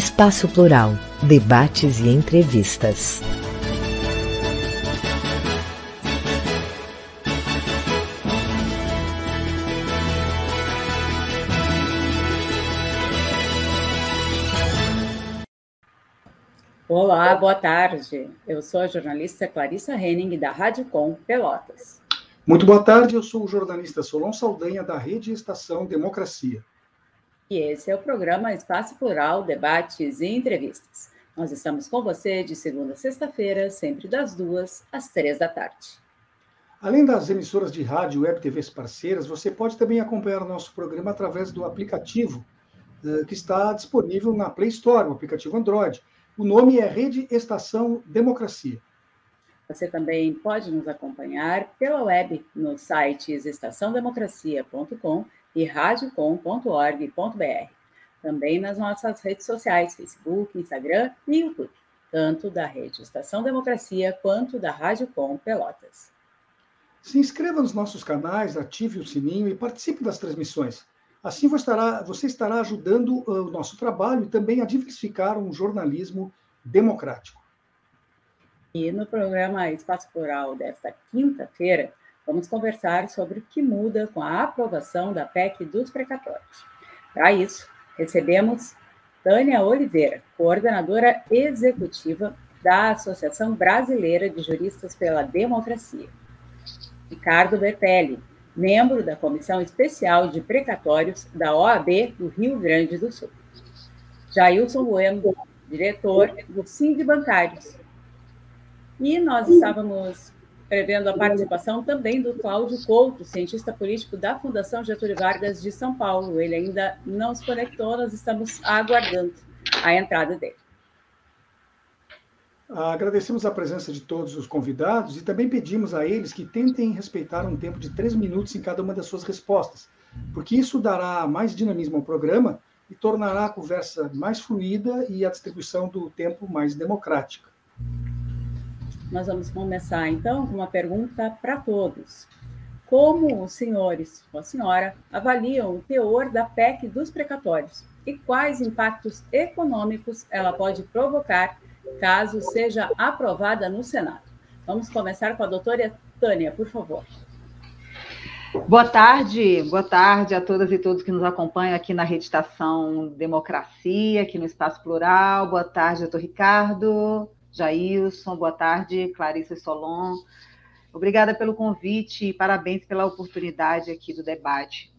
Espaço Plural, debates e entrevistas. Olá, boa tarde. Eu sou a jornalista Clarissa Henning, da Rádio Com Pelotas. Muito boa tarde, eu sou o jornalista Solon Saldanha, da Rede Estação Democracia. E esse é o programa Espaço Plural, Debates e Entrevistas. Nós estamos com você de segunda a sexta-feira, sempre das duas às três da tarde. Além das emissoras de rádio e web TVs parceiras, você pode também acompanhar o nosso programa através do aplicativo uh, que está disponível na Play Store, o aplicativo Android. O nome é Rede Estação Democracia. Você também pode nos acompanhar pela web no site estaçãodemocracia.com e radiocom.org.br. Também nas nossas redes sociais, Facebook, Instagram e YouTube, tanto da Rede Estação Democracia quanto da Rádio Com Pelotas. Se inscreva nos nossos canais, ative o sininho e participe das transmissões. Assim você estará, você estará ajudando uh, o nosso trabalho e também a diversificar um jornalismo democrático. E no programa Espaço Plural desta quinta-feira, Vamos conversar sobre o que muda com a aprovação da PEC dos precatórios. Para isso, recebemos Tânia Oliveira, coordenadora executiva da Associação Brasileira de Juristas pela Democracia. Ricardo Bertelli, membro da Comissão Especial de Precatórios da OAB do Rio Grande do Sul. Jailson Bueno, diretor do Sind Bancários. E nós estávamos prevendo a participação também do Cláudio Couto, cientista político da Fundação Getúlio Vargas de São Paulo. Ele ainda não se conectou, nós estamos aguardando a entrada dele. Agradecemos a presença de todos os convidados e também pedimos a eles que tentem respeitar um tempo de três minutos em cada uma das suas respostas, porque isso dará mais dinamismo ao programa e tornará a conversa mais fluida e a distribuição do tempo mais democrática. Nós vamos começar então com uma pergunta para todos. Como os senhores ou a senhora avaliam o teor da PEC dos precatórios e quais impactos econômicos ela pode provocar caso seja aprovada no Senado? Vamos começar com a doutora Tânia, por favor. Boa tarde, boa tarde a todas e todos que nos acompanham aqui na Rede Estação Democracia, aqui no Espaço Plural. Boa tarde, doutor Ricardo. Jailson, boa tarde, Clarissa Solon. Obrigada pelo convite e parabéns pela oportunidade aqui do debate.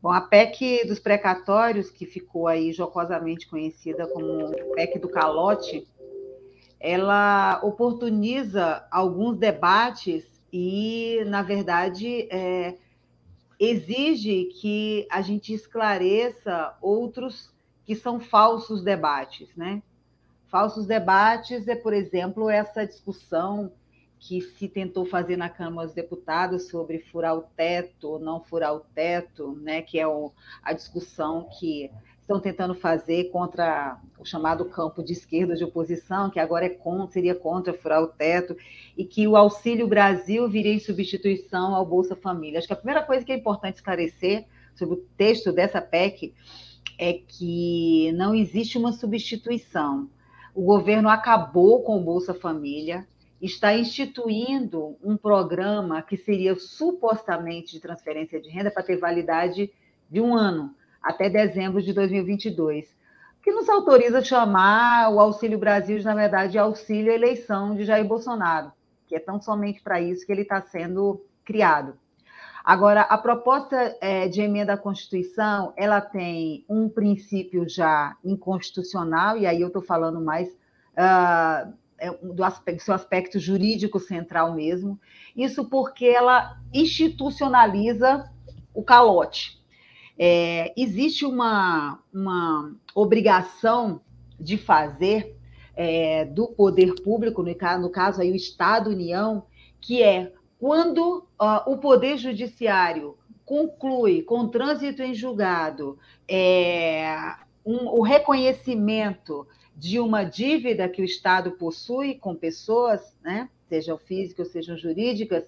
Bom, a PEC dos precatórios, que ficou aí jocosamente conhecida como PEC do calote, ela oportuniza alguns debates e, na verdade, é, exige que a gente esclareça outros que são falsos debates, né? Falsos debates é, por exemplo, essa discussão que se tentou fazer na Câmara dos Deputados sobre furar o teto ou não furar o teto, né, que é o, a discussão que estão tentando fazer contra o chamado campo de esquerda de oposição, que agora é contra, seria contra furar o teto, e que o Auxílio Brasil viria em substituição ao Bolsa Família. Acho que a primeira coisa que é importante esclarecer sobre o texto dessa PEC é que não existe uma substituição. O governo acabou com o Bolsa Família, está instituindo um programa que seria supostamente de transferência de renda para ter validade de um ano até dezembro de 2022, que nos autoriza a chamar o Auxílio Brasil, de, na verdade, Auxílio Eleição de Jair Bolsonaro, que é tão somente para isso que ele está sendo criado. Agora, a proposta é, de emenda à Constituição, ela tem um princípio já inconstitucional, e aí eu estou falando mais uh, do, aspecto, seu aspecto jurídico central mesmo, isso porque ela institucionaliza o calote. É, existe uma, uma obrigação de fazer é, do poder público, no caso, no caso aí o Estado-União, que é quando uh, o Poder Judiciário conclui com trânsito em julgado é, um, o reconhecimento de uma dívida que o Estado possui com pessoas, né, sejam físicas, sejam jurídicas,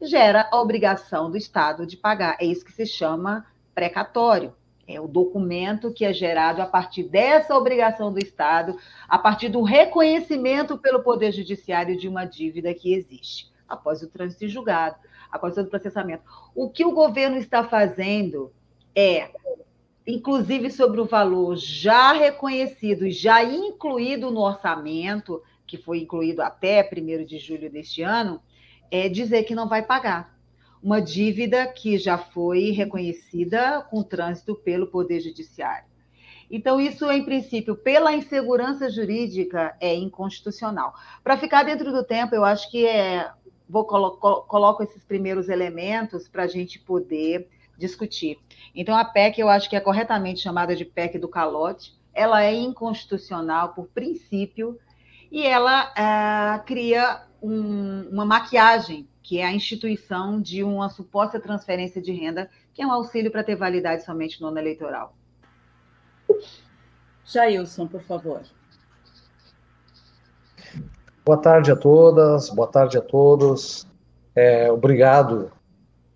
gera a obrigação do Estado de pagar. É isso que se chama precatório. É o documento que é gerado a partir dessa obrigação do Estado, a partir do reconhecimento pelo Poder Judiciário de uma dívida que existe, após o trânsito julgado, após o processamento. O que o governo está fazendo é, inclusive sobre o valor já reconhecido, já incluído no orçamento, que foi incluído até 1 de julho deste ano, é dizer que não vai pagar uma dívida que já foi reconhecida com trânsito pelo Poder Judiciário. Então, isso, em princípio, pela insegurança jurídica, é inconstitucional. Para ficar dentro do tempo, eu acho que é. Vou colo coloco esses primeiros elementos para a gente poder discutir. Então, a PEC, eu acho que é corretamente chamada de PEC do calote, ela é inconstitucional por princípio e ela é, cria um, uma maquiagem que é a instituição de uma suposta transferência de renda, que é um auxílio para ter validade somente no ano eleitoral. Jailson, por favor. Boa tarde a todas, boa tarde a todos. É, obrigado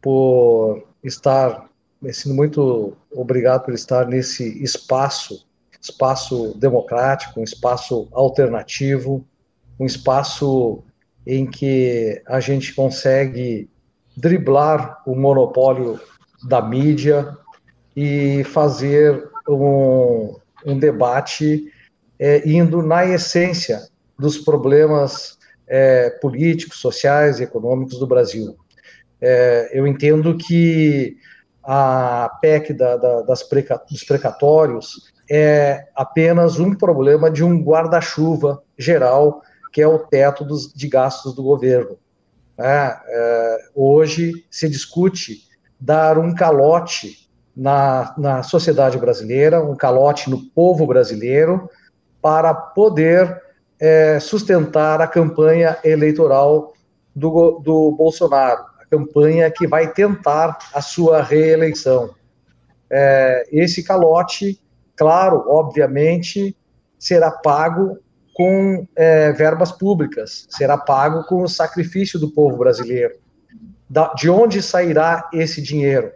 por estar, sendo muito obrigado por estar nesse espaço, espaço democrático, um espaço alternativo, um espaço em que a gente consegue driblar o monopólio da mídia e fazer um, um debate é, indo na essência dos problemas é, políticos, sociais e econômicos do Brasil. É, eu entendo que a PEC da, da, das preca, dos precatórios é apenas um problema de um guarda-chuva geral que é o teto dos, de gastos do governo. É, é, hoje se discute dar um calote na, na sociedade brasileira, um calote no povo brasileiro, para poder é, sustentar a campanha eleitoral do, do Bolsonaro, a campanha que vai tentar a sua reeleição. É, esse calote, claro, obviamente, será pago com é, verbas públicas, será pago com o sacrifício do povo brasileiro. Da, de onde sairá esse dinheiro?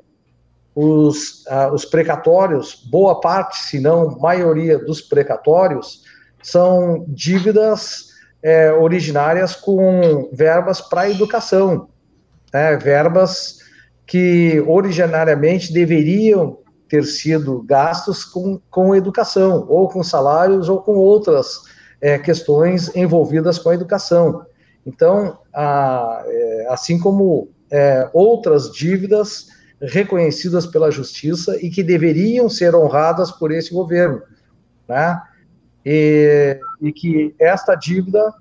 Os, ah, os precatórios, boa parte, se não maioria dos precatórios, são dívidas é, originárias com verbas para educação, né, verbas que originariamente deveriam ter sido gastos com, com educação, ou com salários, ou com outras é, questões envolvidas com a educação. Então, a, é, assim como é, outras dívidas reconhecidas pela justiça e que deveriam ser honradas por esse governo, né? E, e que esta dívida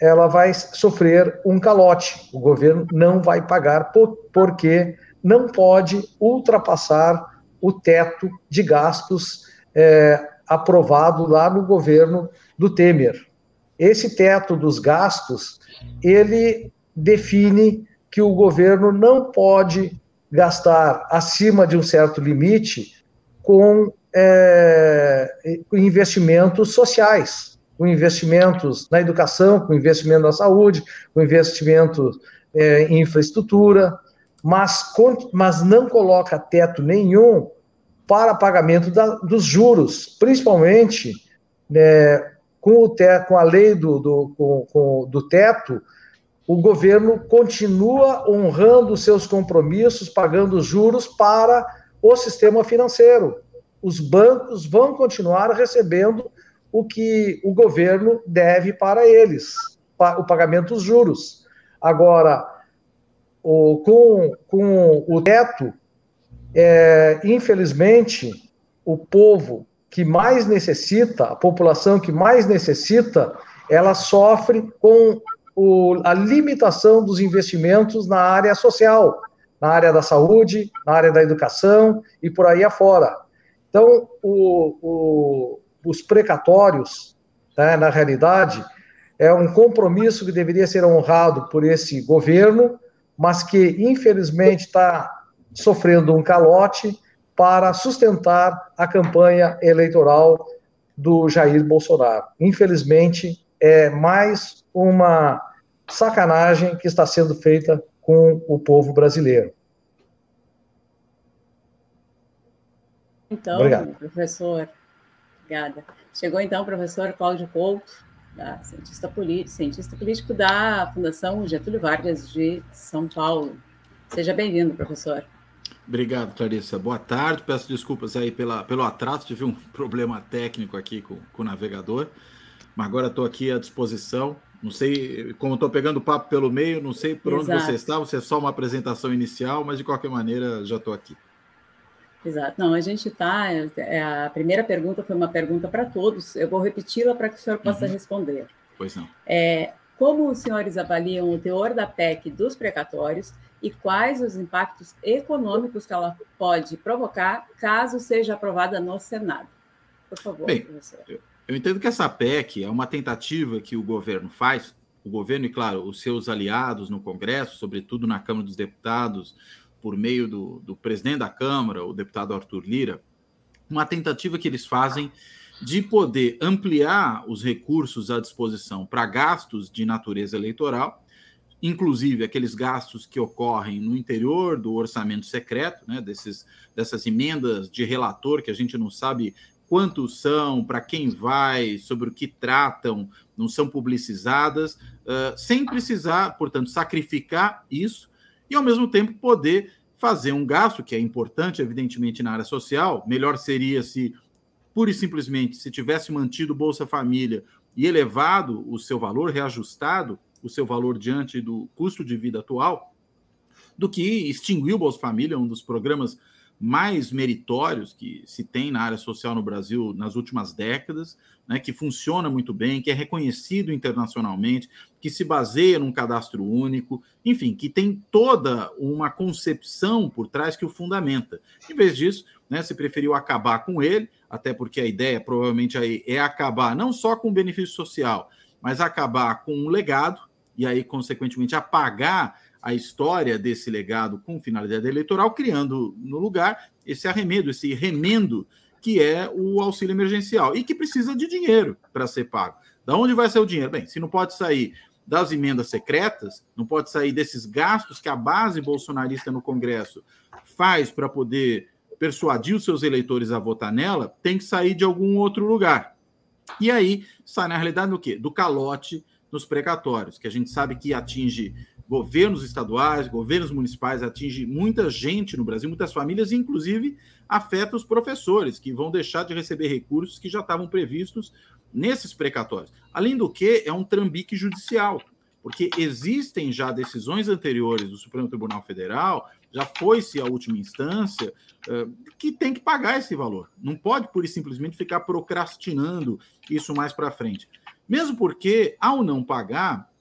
ela vai sofrer um calote. O governo não vai pagar por, porque não pode ultrapassar o teto de gastos é, aprovado lá no governo do Temer. Esse teto dos gastos, ele define que o governo não pode gastar acima de um certo limite com é, investimentos sociais, com investimentos na educação, com investimento na saúde, com investimento é, em infraestrutura, mas, mas não coloca teto nenhum para pagamento da, dos juros, principalmente né, com, o teto, com a lei do, do, com, com, do teto, o governo continua honrando seus compromissos, pagando juros para o sistema financeiro. Os bancos vão continuar recebendo o que o governo deve para eles, o pagamento dos juros. Agora, o, com, com o teto, é, infelizmente, o povo que mais necessita, a população que mais necessita, ela sofre com o, a limitação dos investimentos na área social, na área da saúde, na área da educação e por aí afora. Então, o, o, os precatórios, né, na realidade, é um compromisso que deveria ser honrado por esse governo, mas que infelizmente está sofrendo um calote para sustentar a campanha eleitoral do Jair Bolsonaro. Infelizmente, é mais uma sacanagem que está sendo feita com o povo brasileiro. Então, Obrigado. professor, obrigada. Chegou então o professor Cláudio Couto, da, cientista, cientista político da Fundação Getúlio Vargas de São Paulo. Seja bem-vindo, professor. Obrigado, Clarissa. Boa tarde. Peço desculpas aí pela, pelo atraso. Tive um problema técnico aqui com, com o navegador, mas agora estou aqui à disposição. Não sei, como estou pegando o papo pelo meio, não sei por Exato. onde você está. Você é só uma apresentação inicial, mas de qualquer maneira já estou aqui. Exato. Não, a gente está. É, a primeira pergunta foi uma pergunta para todos. Eu vou repeti-la para que o senhor possa uhum. responder. Pois não. É, como os senhores avaliam o teor da PEC dos precatórios e quais os impactos econômicos que ela pode provocar caso seja aprovada no Senado? Por favor, Bem, eu, eu entendo que essa PEC é uma tentativa que o governo faz, o governo e, claro, os seus aliados no Congresso, sobretudo na Câmara dos Deputados, por meio do, do presidente da Câmara, o deputado Arthur Lira, uma tentativa que eles fazem de poder ampliar os recursos à disposição para gastos de natureza eleitoral, inclusive aqueles gastos que ocorrem no interior do orçamento secreto, né, desses, dessas emendas de relator que a gente não sabe quantos são, para quem vai, sobre o que tratam, não são publicizadas, uh, sem precisar, portanto, sacrificar isso e, ao mesmo tempo, poder fazer um gasto, que é importante, evidentemente, na área social. Melhor seria se, pura e simplesmente, se tivesse mantido Bolsa Família e elevado o seu valor, reajustado o seu valor diante do custo de vida atual, do que extinguir o Bolsa Família, um dos programas mais meritórios que se tem na área social no Brasil nas últimas décadas, né, que funciona muito bem, que é reconhecido internacionalmente, que se baseia num cadastro único, enfim, que tem toda uma concepção por trás que o fundamenta. Em vez disso, né, se preferiu acabar com ele, até porque a ideia provavelmente aí é acabar não só com o benefício social, mas acabar com um legado e aí, consequentemente, apagar a história desse legado com finalidade eleitoral, criando no lugar esse arremedo, esse remendo que é o auxílio emergencial e que precisa de dinheiro para ser pago. Da onde vai sair o dinheiro? Bem, se não pode sair das emendas secretas, não pode sair desses gastos que a base bolsonarista no Congresso faz para poder persuadir os seus eleitores a votar nela, tem que sair de algum outro lugar. E aí sai na realidade do quê? Do calote nos precatórios, que a gente sabe que atinge governos estaduais, governos municipais, atinge muita gente no Brasil, muitas famílias, e inclusive afeta os professores, que vão deixar de receber recursos que já estavam previstos nesses precatórios. Além do que, é um trambique judicial, porque existem já decisões anteriores do Supremo Tribunal Federal, já foi-se a última instância, que tem que pagar esse valor. Não pode, pura e simplesmente, ficar procrastinando isso mais para frente. Mesmo porque, ao não pagar,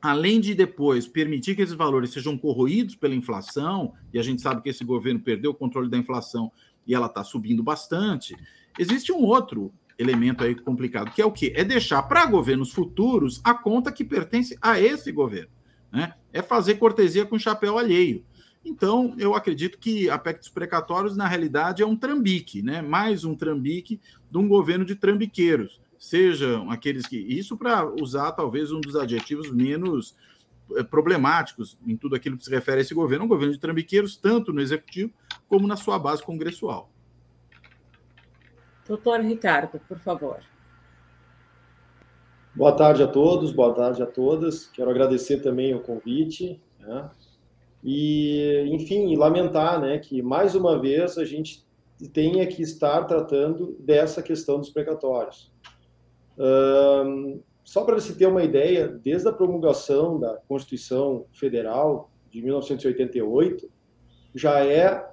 além de depois permitir que esses valores sejam corroídos pela inflação, e a gente sabe que esse governo perdeu o controle da inflação e ela está subindo bastante, existe um outro elemento aí complicado, que é o quê? É deixar para governos futuros a conta que pertence a esse governo. Né? É fazer cortesia com chapéu alheio. Então, eu acredito que a PEC dos precatórios, na realidade, é um trambique, né? mais um trambique de um governo de trambiqueiros. Sejam aqueles que. Isso para usar talvez um dos adjetivos menos eh, problemáticos em tudo aquilo que se refere a esse governo, um governo de trambiqueiros, tanto no executivo como na sua base congressual. Doutor Ricardo, por favor. Boa tarde a todos, boa tarde a todas. Quero agradecer também o convite. Né? E, enfim, lamentar né, que, mais uma vez, a gente tenha que estar tratando dessa questão dos precatórios. Um, só para se ter uma ideia, desde a promulgação da Constituição Federal de 1988, já é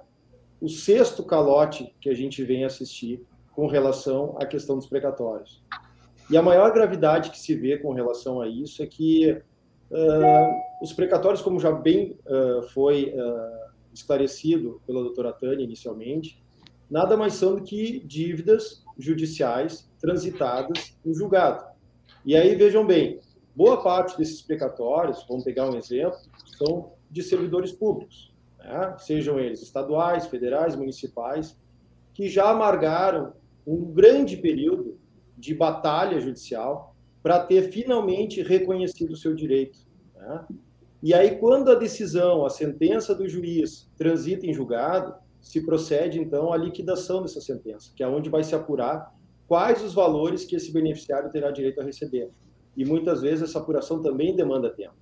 o sexto calote que a gente vem assistir com relação à questão dos precatórios. E a maior gravidade que se vê com relação a isso é que uh, os precatórios, como já bem uh, foi uh, esclarecido pela doutora Tânia inicialmente, nada mais são do que dívidas judiciais transitadas em julgado. E aí, vejam bem, boa parte desses precatórios, vamos pegar um exemplo, são de servidores públicos, né? sejam eles estaduais, federais, municipais, que já amargaram um grande período de batalha judicial para ter finalmente reconhecido o seu direito. Né? E aí, quando a decisão, a sentença do juiz transita em julgado, se procede então à liquidação dessa sentença, que é onde vai se apurar quais os valores que esse beneficiário terá direito a receber. E muitas vezes essa apuração também demanda tempo.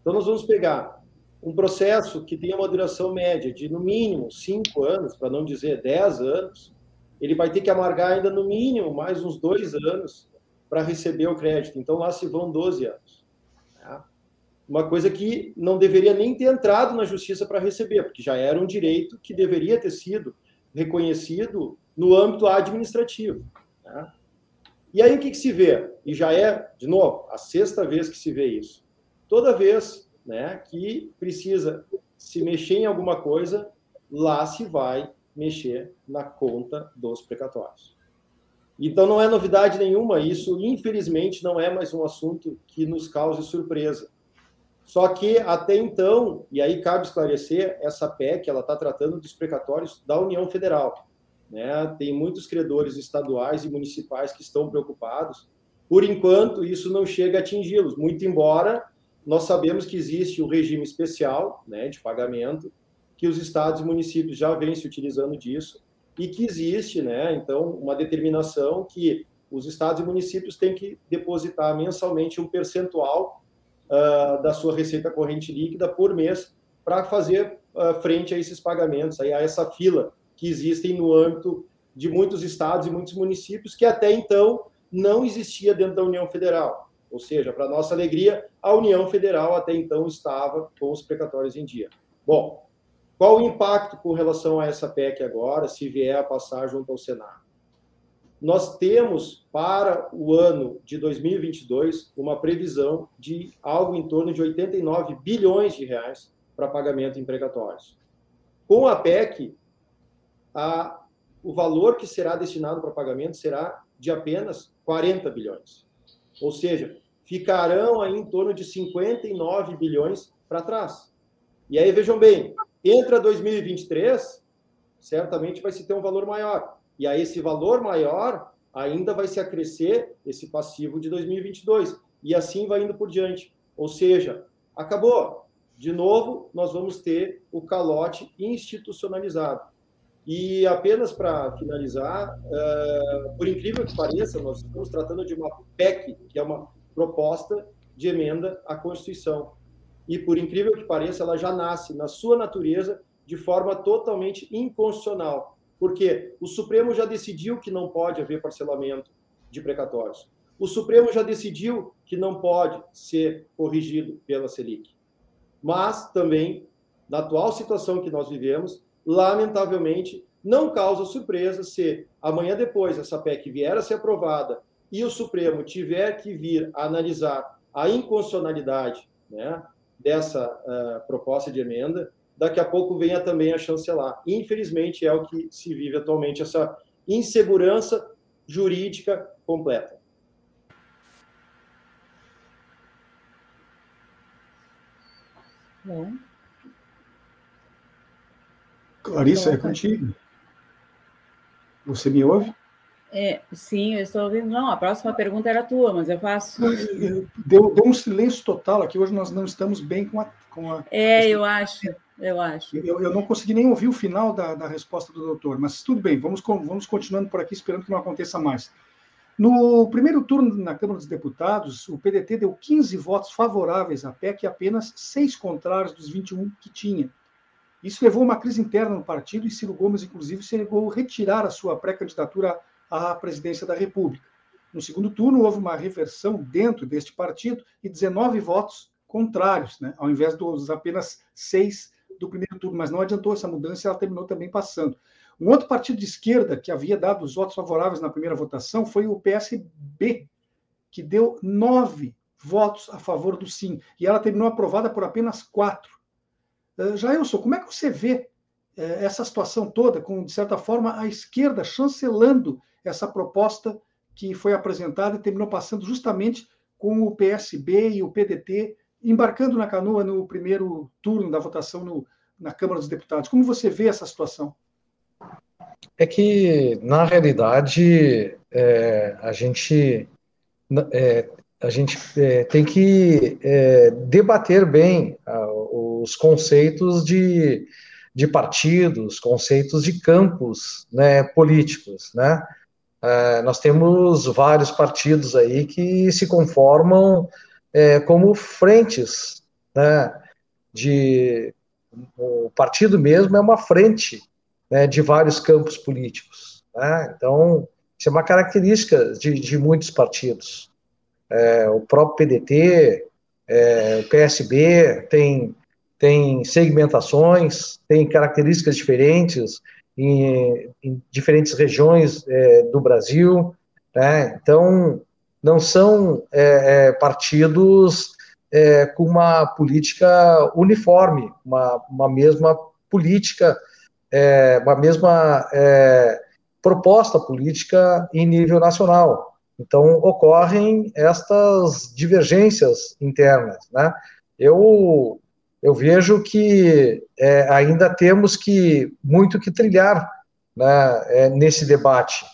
Então, nós vamos pegar um processo que tem uma duração média de, no mínimo, cinco anos, para não dizer dez anos, ele vai ter que amargar ainda no mínimo mais uns dois anos para receber o crédito. Então lá se vão 12 anos. Tá? Uma coisa que não deveria nem ter entrado na justiça para receber, porque já era um direito que deveria ter sido reconhecido no âmbito administrativo. Tá? E aí o que, que se vê? E já é, de novo, a sexta vez que se vê isso. Toda vez né, que precisa se mexer em alguma coisa, lá se vai mexer na conta dos precatórios. Então não é novidade nenhuma, isso infelizmente não é mais um assunto que nos cause surpresa. Só que até então, e aí cabe esclarecer, essa PEC ela está tratando dos precatórios da União Federal. Né? Tem muitos credores estaduais e municipais que estão preocupados. Por enquanto, isso não chega a atingi-los, muito embora nós sabemos que existe o regime especial né, de pagamento que os estados e municípios já vêm se utilizando disso e que existe, né, então, uma determinação que os estados e municípios têm que depositar mensalmente um percentual uh, da sua receita corrente líquida por mês para fazer uh, frente a esses pagamentos, aí, a essa fila que existem no âmbito de muitos estados e muitos municípios que até então não existia dentro da União Federal. Ou seja, para nossa alegria, a União Federal até então estava com os precatórios em dia. Bom, qual o impacto com relação a essa PEC agora, se vier a passar junto ao Senado? Nós temos para o ano de 2022 uma previsão de algo em torno de 89 bilhões de reais para pagamento em precatórios. Com a PEC, a, o valor que será destinado para pagamento será de apenas 40 bilhões. Ou seja, ficarão aí em torno de 59 bilhões para trás. E aí vejam bem, Entra 2023, certamente vai se ter um valor maior. E aí esse valor maior ainda vai se acrescer esse passivo de 2022 e assim vai indo por diante. Ou seja, acabou. De novo, nós vamos ter o calote institucionalizado. E apenas para finalizar, uh, por incrível que pareça, nós estamos tratando de uma PEC, que é uma proposta de emenda à Constituição e, por incrível que pareça, ela já nasce na sua natureza de forma totalmente inconstitucional. Porque o Supremo já decidiu que não pode haver parcelamento de precatórios. O Supremo já decidiu que não pode ser corrigido pela Selic. Mas também, na atual situação que nós vivemos, lamentavelmente, não causa surpresa se amanhã depois essa PEC vier a ser aprovada e o Supremo tiver que vir a analisar a inconstitucionalidade né, dessa uh, proposta de emenda, daqui a pouco venha também a chancelar. Infelizmente, é o que se vive atualmente, essa insegurança jurídica completa. Bom. Clarissa, é contigo. Você me ouve? É, sim, eu estou ouvindo. Não, a próxima pergunta era tua, mas eu faço. Deu, deu um silêncio total aqui. Hoje nós não estamos bem com a. Com a é, eu acho. Eu acho. Eu, eu, não consegui nem ouvir o final da, da resposta do doutor, mas tudo bem, vamos, vamos continuando por aqui, esperando que não aconteça mais. No primeiro turno na Câmara dos Deputados, o PDT deu 15 votos favoráveis à PEC e apenas seis contrários dos 21 que tinha. Isso levou a uma crise interna no partido e Ciro Gomes, inclusive, chegou a retirar a sua pré-candidatura à presidência da República. No segundo turno, houve uma reversão dentro deste partido e 19 votos contrários, né, ao invés dos apenas seis do primeiro turno. Mas não adiantou essa mudança, ela terminou também passando. Um outro partido de esquerda que havia dado os votos favoráveis na primeira votação foi o PSB, que deu nove votos a favor do sim, e ela terminou aprovada por apenas quatro. Uh, Jailson, como é que você vê uh, essa situação toda, com, de certa forma, a esquerda chancelando essa proposta que foi apresentada e terminou passando justamente com o PSB e o PDT embarcando na canoa no primeiro turno da votação no, na Câmara dos Deputados. Como você vê essa situação? É que, na realidade, é, a gente, é, a gente é, tem que é, debater bem os conceitos de, de partidos, conceitos de campos né, políticos. Né? É, nós temos vários partidos aí que se conformam é, como frentes né, de o partido mesmo é uma frente né, de vários campos políticos. Né? Então, isso é uma característica de, de muitos partidos. É, o próprio PDT, é, o PSB tem, tem segmentações, tem características diferentes em, em diferentes regiões é, do Brasil. Né? Então, não são é, é, partidos é, com uma política uniforme, uma, uma mesma política é, uma mesma é, proposta política em nível nacional. Então, ocorrem estas divergências internas. Né? Eu, eu vejo que é, ainda temos que muito que trilhar né, é, nesse debate,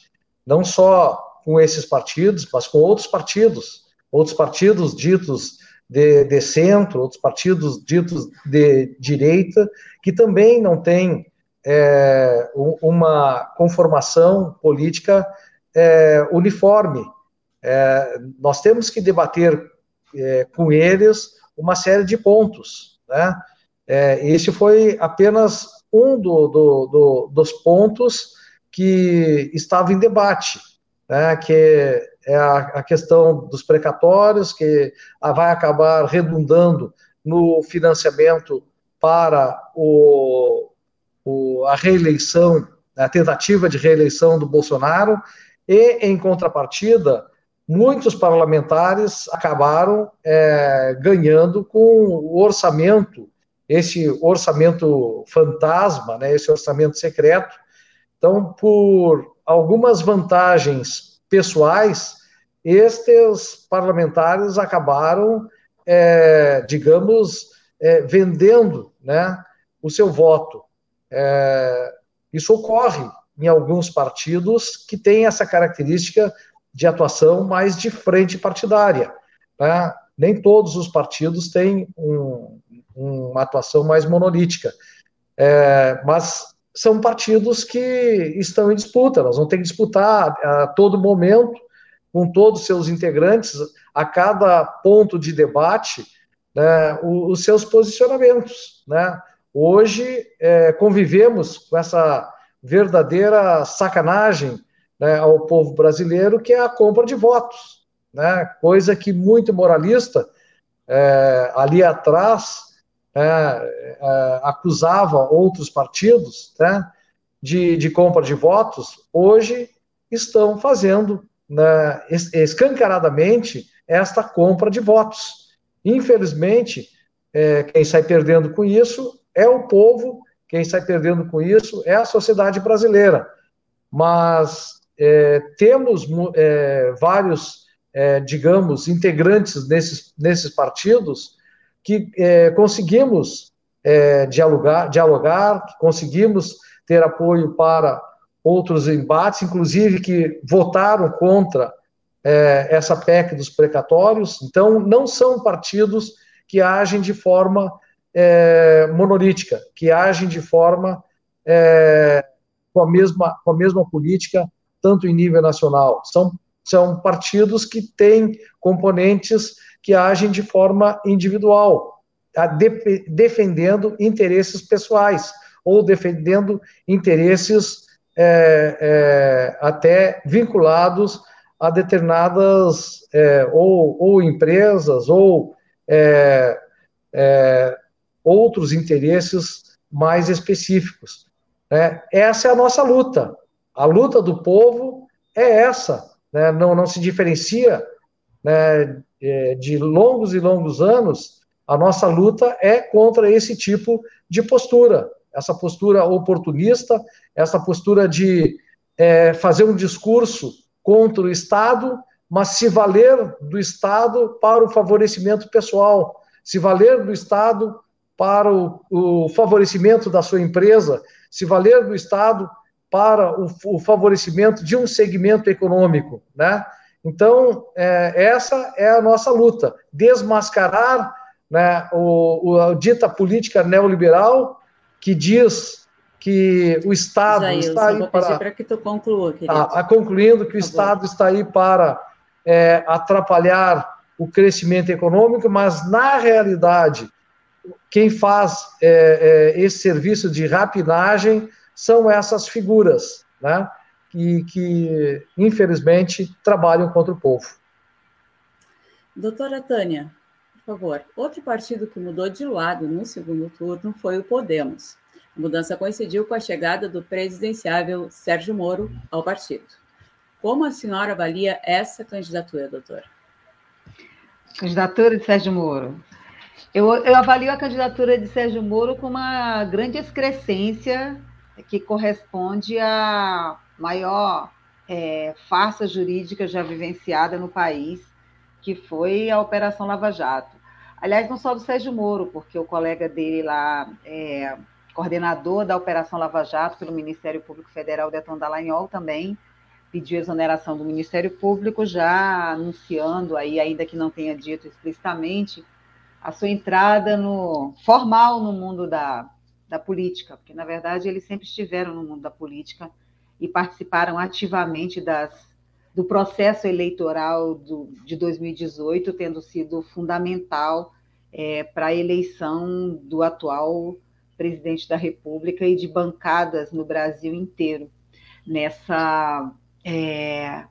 não só com esses partidos, mas com outros partidos, outros partidos ditos de, de centro, outros partidos ditos de direita, que também não têm é, uma conformação política é, uniforme. É, nós temos que debater é, com eles uma série de pontos. Né? É, esse foi apenas um do, do, do, dos pontos que estava em debate, né? que é a, a questão dos precatórios, que vai acabar redundando no financiamento para o, o, a reeleição, a tentativa de reeleição do Bolsonaro, e, em contrapartida, muitos parlamentares acabaram é, ganhando com o orçamento, esse orçamento fantasma, né, esse orçamento secreto. Então, por algumas vantagens pessoais, estes parlamentares acabaram, é, digamos, é, vendendo né, o seu voto. É, isso ocorre em alguns partidos que têm essa característica de atuação mais de frente partidária. Né? Nem todos os partidos têm um, uma atuação mais monolítica, é, mas são partidos que estão em disputa, nós vamos ter que disputar a todo momento, com todos os seus integrantes, a cada ponto de debate, né, os seus posicionamentos. Né? Hoje é, convivemos com essa verdadeira sacanagem né, ao povo brasileiro, que é a compra de votos, né, coisa que muito moralista é, ali atrás é, é acusava outros partidos né, de, de compra de votos, hoje estão fazendo né, escancaradamente esta compra de votos. Infelizmente, é, quem sai perdendo com isso é o povo, quem sai perdendo com isso é a sociedade brasileira. Mas é, temos é, vários, é, digamos, integrantes nesses, nesses partidos que é, conseguimos é, dialogar, dialogar, que conseguimos ter apoio para outros embates, inclusive que votaram contra é, essa PEC dos precatórios. Então, não são partidos que agem de forma monolítica, que agem de forma com, a mesma, com a mesma política, tanto em nível nacional. São, são partidos que têm componentes que agem de forma individual, de, defendendo interesses pessoais ou defendendo interesses é, é, até vinculados a determinadas é, ou, ou, empresas ou é, é, outros interesses mais específicos. Né? Essa é a nossa luta. A luta do povo é essa. Né? Não, não se diferencia né, é, de longos e longos anos. A nossa luta é contra esse tipo de postura, essa postura oportunista, essa postura de é, fazer um discurso contra o Estado, mas se valer do Estado para o favorecimento pessoal, se valer do Estado para o, o favorecimento da sua empresa, se valer do Estado para o, o favorecimento de um segmento econômico, né? Então, é, essa é a nossa luta, desmascarar né, o, o, a dita política neoliberal que diz que o Estado Jair, está aí para... para que tu conclua, querido. A concluindo que o Estado está aí para é, atrapalhar o crescimento econômico, mas, na realidade, quem faz é, é, esse serviço de rapinagem são essas figuras, né? Que, que, infelizmente, trabalham contra o povo. Doutora Tânia, por favor, outro partido que mudou de lado no segundo turno foi o Podemos. A mudança coincidiu com a chegada do presidenciável Sérgio Moro ao partido. Como a senhora avalia essa candidatura, doutora? Candidatura de Sérgio Moro. Eu, eu avalio a candidatura de Sérgio Moro com uma grande excrescência que corresponde à maior é, farsa jurídica já vivenciada no país, que foi a Operação Lava Jato. Aliás, não só do Sérgio Moro, porque o colega dele lá, é, coordenador da Operação Lava Jato pelo Ministério Público Federal, Deton Dallagnol, também pediu exoneração do Ministério Público, já anunciando aí, ainda que não tenha dito explicitamente, a sua entrada no formal no mundo da, da política, porque na verdade eles sempre estiveram no mundo da política e participaram ativamente das, do processo eleitoral do, de 2018, tendo sido fundamental é, para a eleição do atual presidente da República e de bancadas no Brasil inteiro nessa é,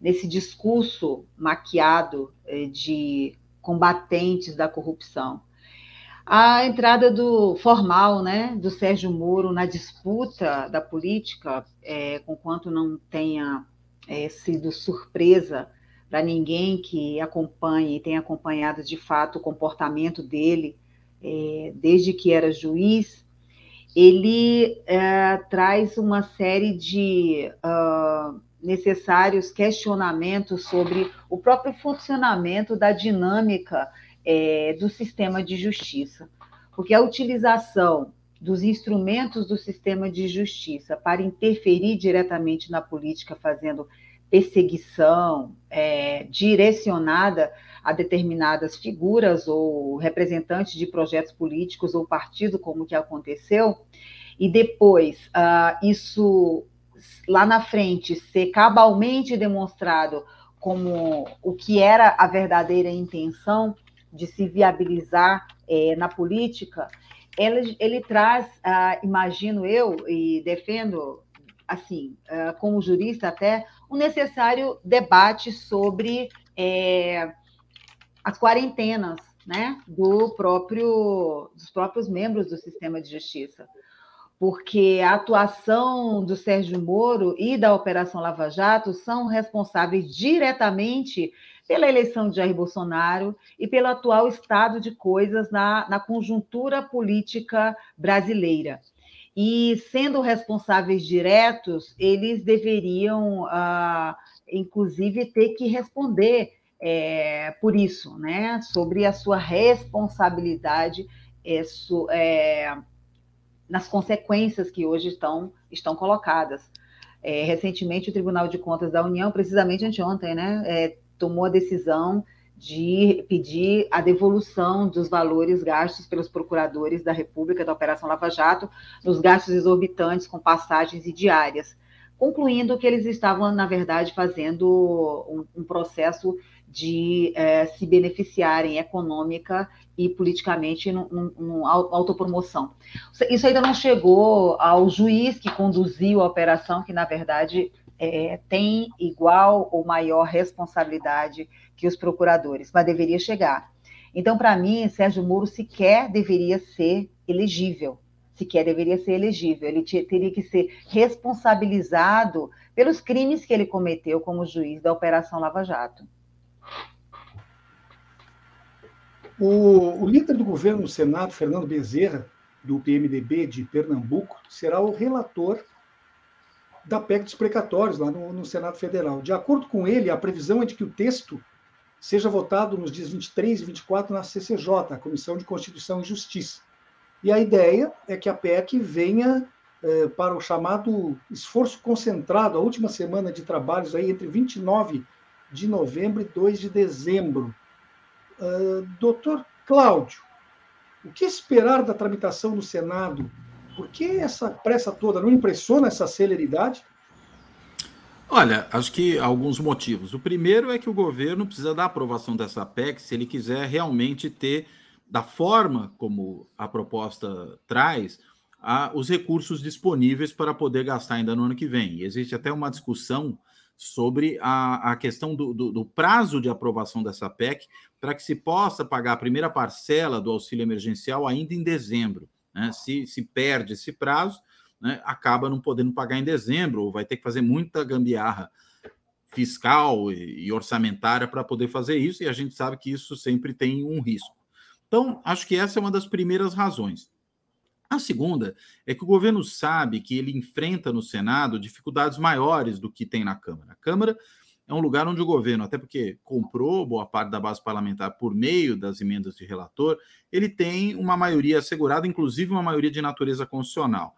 nesse discurso maquiado é, de combatentes da corrupção. A entrada do formal, né, do Sérgio Moro na disputa da política, é, conquanto não tenha é, sido surpresa para ninguém que acompanhe e tenha acompanhado de fato o comportamento dele é, desde que era juiz, ele é, traz uma série de uh, necessários questionamentos sobre o próprio funcionamento da dinâmica é, do sistema de justiça, porque a utilização dos instrumentos do sistema de justiça para interferir diretamente na política, fazendo perseguição é, direcionada a determinadas figuras ou representantes de projetos políticos ou partido, como que aconteceu, e depois uh, isso lá na frente ser cabalmente demonstrado como o que era a verdadeira intenção de se viabilizar é, na política, ele, ele traz, uh, imagino eu, e defendo, assim, uh, como jurista até, um necessário debate sobre é, as quarentenas, né, do próprio, dos próprios membros do sistema de justiça. Porque a atuação do Sérgio Moro e da Operação Lava Jato são responsáveis diretamente pela eleição de Jair Bolsonaro e pelo atual estado de coisas na, na conjuntura política brasileira. E, sendo responsáveis diretos, eles deveriam, ah, inclusive, ter que responder é, por isso, né, sobre a sua responsabilidade isso, é, nas consequências que hoje estão, estão colocadas. É, recentemente, o Tribunal de Contas da União, precisamente anteontem, né, é, tomou a decisão de pedir a devolução dos valores gastos pelos procuradores da República da Operação Lava Jato nos gastos exorbitantes com passagens e diárias, concluindo que eles estavam, na verdade, fazendo um, um processo de é, se beneficiarem econômica e politicamente numa autopromoção. Isso ainda não chegou ao juiz que conduziu a operação, que, na verdade, é, tem igual ou maior responsabilidade que os procuradores, mas deveria chegar. Então, para mim, Sérgio Moro sequer deveria ser elegível, sequer deveria ser elegível. Ele teria que ser responsabilizado pelos crimes que ele cometeu como juiz da Operação Lava Jato. O, o líder do governo no Senado, Fernando Bezerra, do PMDB de Pernambuco, será o relator da PEC dos precatórios lá no, no, Senado Federal. De acordo com ele, a previsão é de que o texto seja votado nos dias 23 e 24 na CCJ, a Comissão de Constituição e Justiça. E a ideia é que a PEC venha eh, para o chamado esforço concentrado, a última semana de trabalhos aí entre 29 de novembro e 2 de dezembro. Uh, doutor Cláudio, o que esperar da tramitação no Senado por que essa pressa toda? Não impressiona essa celeridade? Olha, acho que alguns motivos. O primeiro é que o governo precisa da aprovação dessa PEC se ele quiser realmente ter, da forma como a proposta traz, a, os recursos disponíveis para poder gastar ainda no ano que vem. E existe até uma discussão sobre a, a questão do, do, do, prazo de aprovação dessa PEC para que se possa pagar a primeira parcela do auxílio emergencial ainda em dezembro. Né? Se, se perde esse prazo, né, acaba não podendo pagar em dezembro, ou vai ter que fazer muita gambiarra fiscal e, e orçamentária para poder fazer isso, e a gente sabe que isso sempre tem um risco. Então, acho que essa é uma das primeiras razões. A segunda é que o governo sabe que ele enfrenta no Senado dificuldades maiores do que tem na Câmara. A Câmara é um lugar onde o governo, até porque comprou boa parte da base parlamentar por meio das emendas de relator, ele tem uma maioria assegurada, inclusive uma maioria de natureza constitucional.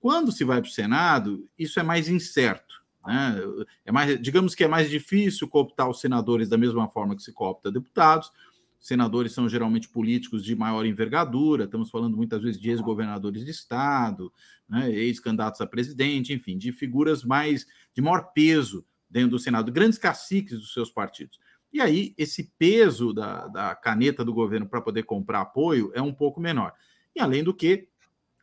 Quando se vai para o Senado, isso é mais incerto. Né? É mais, digamos que é mais difícil cooptar os senadores da mesma forma que se coopta deputados. Senadores são geralmente políticos de maior envergadura, estamos falando muitas vezes de ex-governadores de Estado, né? ex-candidatos a presidente, enfim, de figuras mais de maior peso dentro do Senado, grandes caciques dos seus partidos. E aí, esse peso da, da caneta do governo para poder comprar apoio é um pouco menor. E além do que,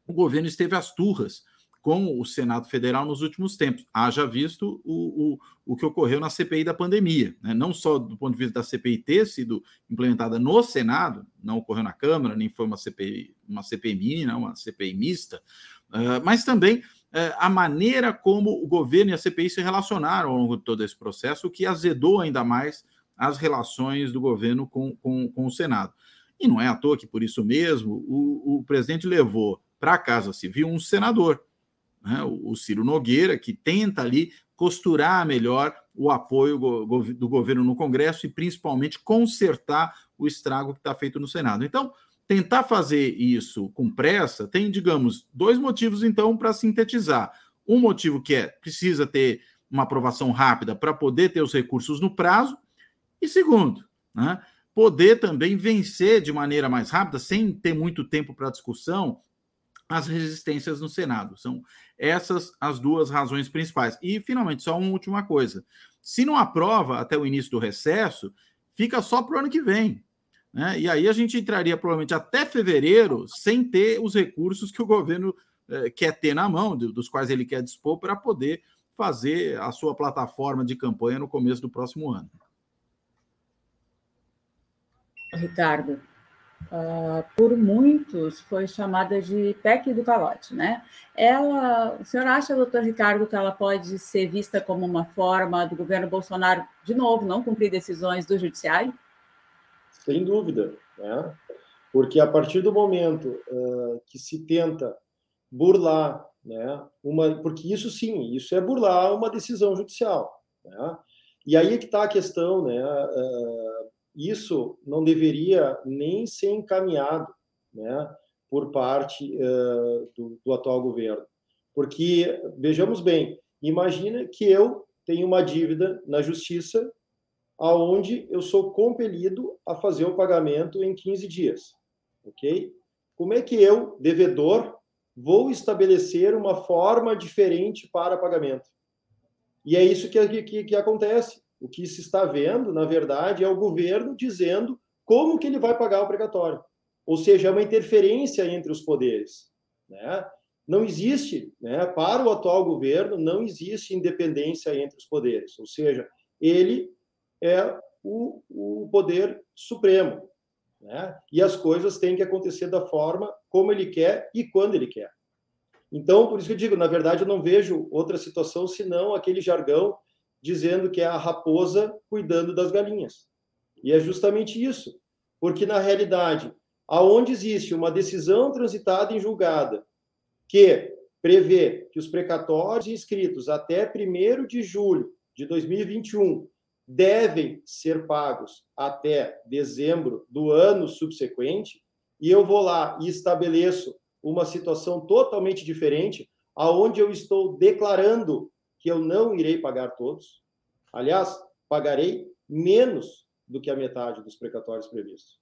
o governo esteve às turras com o Senado Federal nos últimos tempos. Haja visto o, o, o que ocorreu na CPI da pandemia, né? não só do ponto de vista da CPI ter sido implementada no Senado, não ocorreu na Câmara, nem foi uma CPI, uma CPI, não, uma CPI mista, uh, mas também a maneira como o governo e a CPI se relacionaram ao longo de todo esse processo, o que azedou ainda mais as relações do governo com, com, com o Senado. E não é à toa que, por isso mesmo, o, o presidente levou para a Casa Civil um senador, né, o, o Ciro Nogueira, que tenta ali costurar melhor o apoio do governo no Congresso e principalmente consertar o estrago que está feito no Senado. Então, tentar fazer isso com pressa tem, digamos, dois motivos, então, para sintetizar. Um motivo que é precisa ter uma aprovação rápida para poder ter os recursos no prazo, e segundo, né, poder também vencer de maneira mais rápida, sem ter muito tempo para discussão, as resistências no Senado. São essas as duas razões principais. E, finalmente, só uma última coisa. Se não aprova até o início do recesso, fica só para o ano que vem. Né? E aí a gente entraria provavelmente até fevereiro sem ter os recursos que o governo eh, quer ter na mão, dos quais ele quer dispor, para poder fazer a sua plataforma de campanha no começo do próximo ano. Ricardo, uh, por muitos foi chamada de PEC do calote, né? Ela, o senhor acha, doutor Ricardo, que ela pode ser vista como uma forma do governo Bolsonaro, de novo, não cumprir decisões do judiciário? Sem dúvida, né? porque a partir do momento uh, que se tenta burlar, né, uma, porque isso sim, isso é burlar uma decisão judicial, né? E aí é que está a questão, né? Uh, isso não deveria nem ser encaminhado, né, por parte uh, do, do, atual governo. Porque, vejamos bem, imagina que eu tenho uma dívida na justiça aonde eu sou compelido a fazer o pagamento em 15 dias, ok? Como é que eu, devedor, vou estabelecer uma forma diferente para pagamento? E é isso que, que, que acontece. O que se está vendo, na verdade, é o governo dizendo como que ele vai pagar o precatório. Ou seja, é uma interferência entre os poderes. Né? Não existe, né, para o atual governo, não existe independência entre os poderes. Ou seja, ele é o, o poder supremo. Né? E as coisas têm que acontecer da forma como ele quer e quando ele quer. Então, por isso que eu digo, na verdade, eu não vejo outra situação senão aquele jargão dizendo que é a raposa cuidando das galinhas. E é justamente isso. Porque, na realidade, aonde existe uma decisão transitada em julgada que prevê que os precatórios inscritos até 1 de julho de 2021 devem ser pagos até dezembro do ano subsequente, e eu vou lá e estabeleço uma situação totalmente diferente, aonde eu estou declarando que eu não irei pagar todos. Aliás, pagarei menos do que a metade dos precatórios previstos.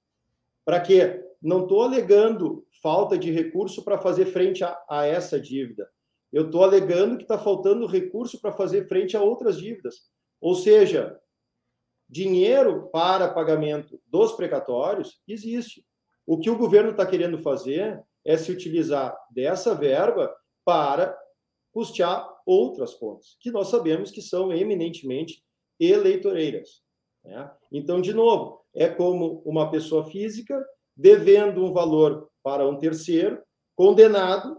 Para quê? Não estou alegando falta de recurso para fazer frente a, a essa dívida. Eu estou alegando que está faltando recurso para fazer frente a outras dívidas. Ou seja, dinheiro para pagamento dos precatórios existe. O que o governo está querendo fazer é se utilizar dessa verba para custear outras fontes, que nós sabemos que são eminentemente eleitoreiras. Né? Então, de novo, é como uma pessoa física devendo um valor para um terceiro, condenado,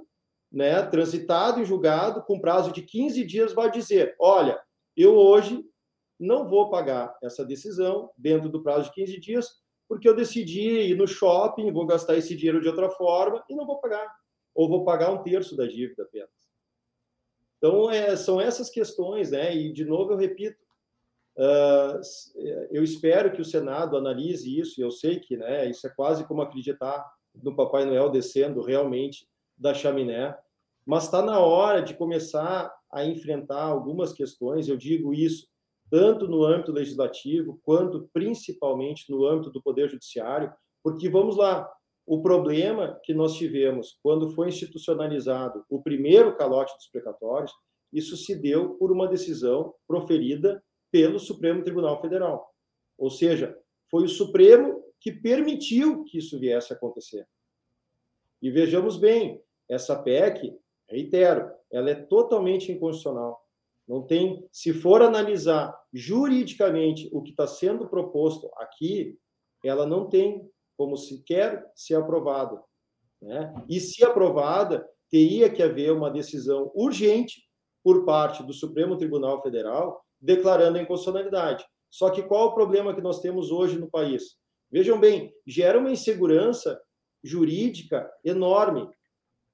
né, transitado e julgado, com prazo de 15 dias, vai dizer: olha, eu hoje não vou pagar essa decisão dentro do prazo de 15 dias, porque eu decidi ir no shopping, vou gastar esse dinheiro de outra forma e não vou pagar. Ou vou pagar um terço da dívida apenas. Então, é, são essas questões, né? E, de novo, eu repito, uh, eu espero que o Senado analise isso, e eu sei que né, isso é quase como acreditar no Papai Noel descendo realmente da chaminé, mas está na hora de começar a enfrentar algumas questões, eu digo isso tanto no âmbito legislativo, quanto principalmente no âmbito do Poder Judiciário, porque, vamos lá, o problema que nós tivemos quando foi institucionalizado o primeiro calote dos precatórios, isso se deu por uma decisão proferida pelo Supremo Tribunal Federal. Ou seja, foi o Supremo que permitiu que isso viesse a acontecer. E vejamos bem, essa PEC, reitero, ela é totalmente inconstitucional. Não tem, se for analisar juridicamente o que está sendo proposto aqui, ela não tem como sequer ser aprovada. Né? E se aprovada, teria que haver uma decisão urgente por parte do Supremo Tribunal Federal declarando a inconstitucionalidade. Só que qual o problema que nós temos hoje no país? Vejam bem, gera uma insegurança jurídica enorme,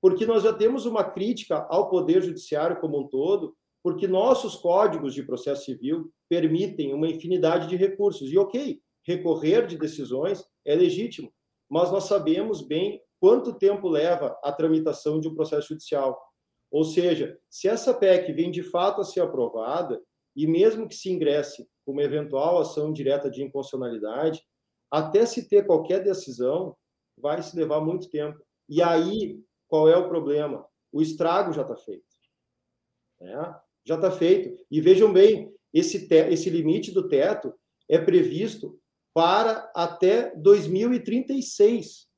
porque nós já temos uma crítica ao Poder Judiciário como um todo, porque nossos códigos de processo civil permitem uma infinidade de recursos. E, ok, recorrer de decisões é legítimo, mas nós sabemos bem quanto tempo leva a tramitação de um processo judicial. Ou seja, se essa PEC vem de fato a ser aprovada, e mesmo que se ingresse uma eventual ação direta de inconstitucionalidade, até se ter qualquer decisão, vai se levar muito tempo. E aí, qual é o problema? O estrago já está feito. Né? Já está feito. E vejam bem, esse, te, esse limite do teto é previsto para até 2036,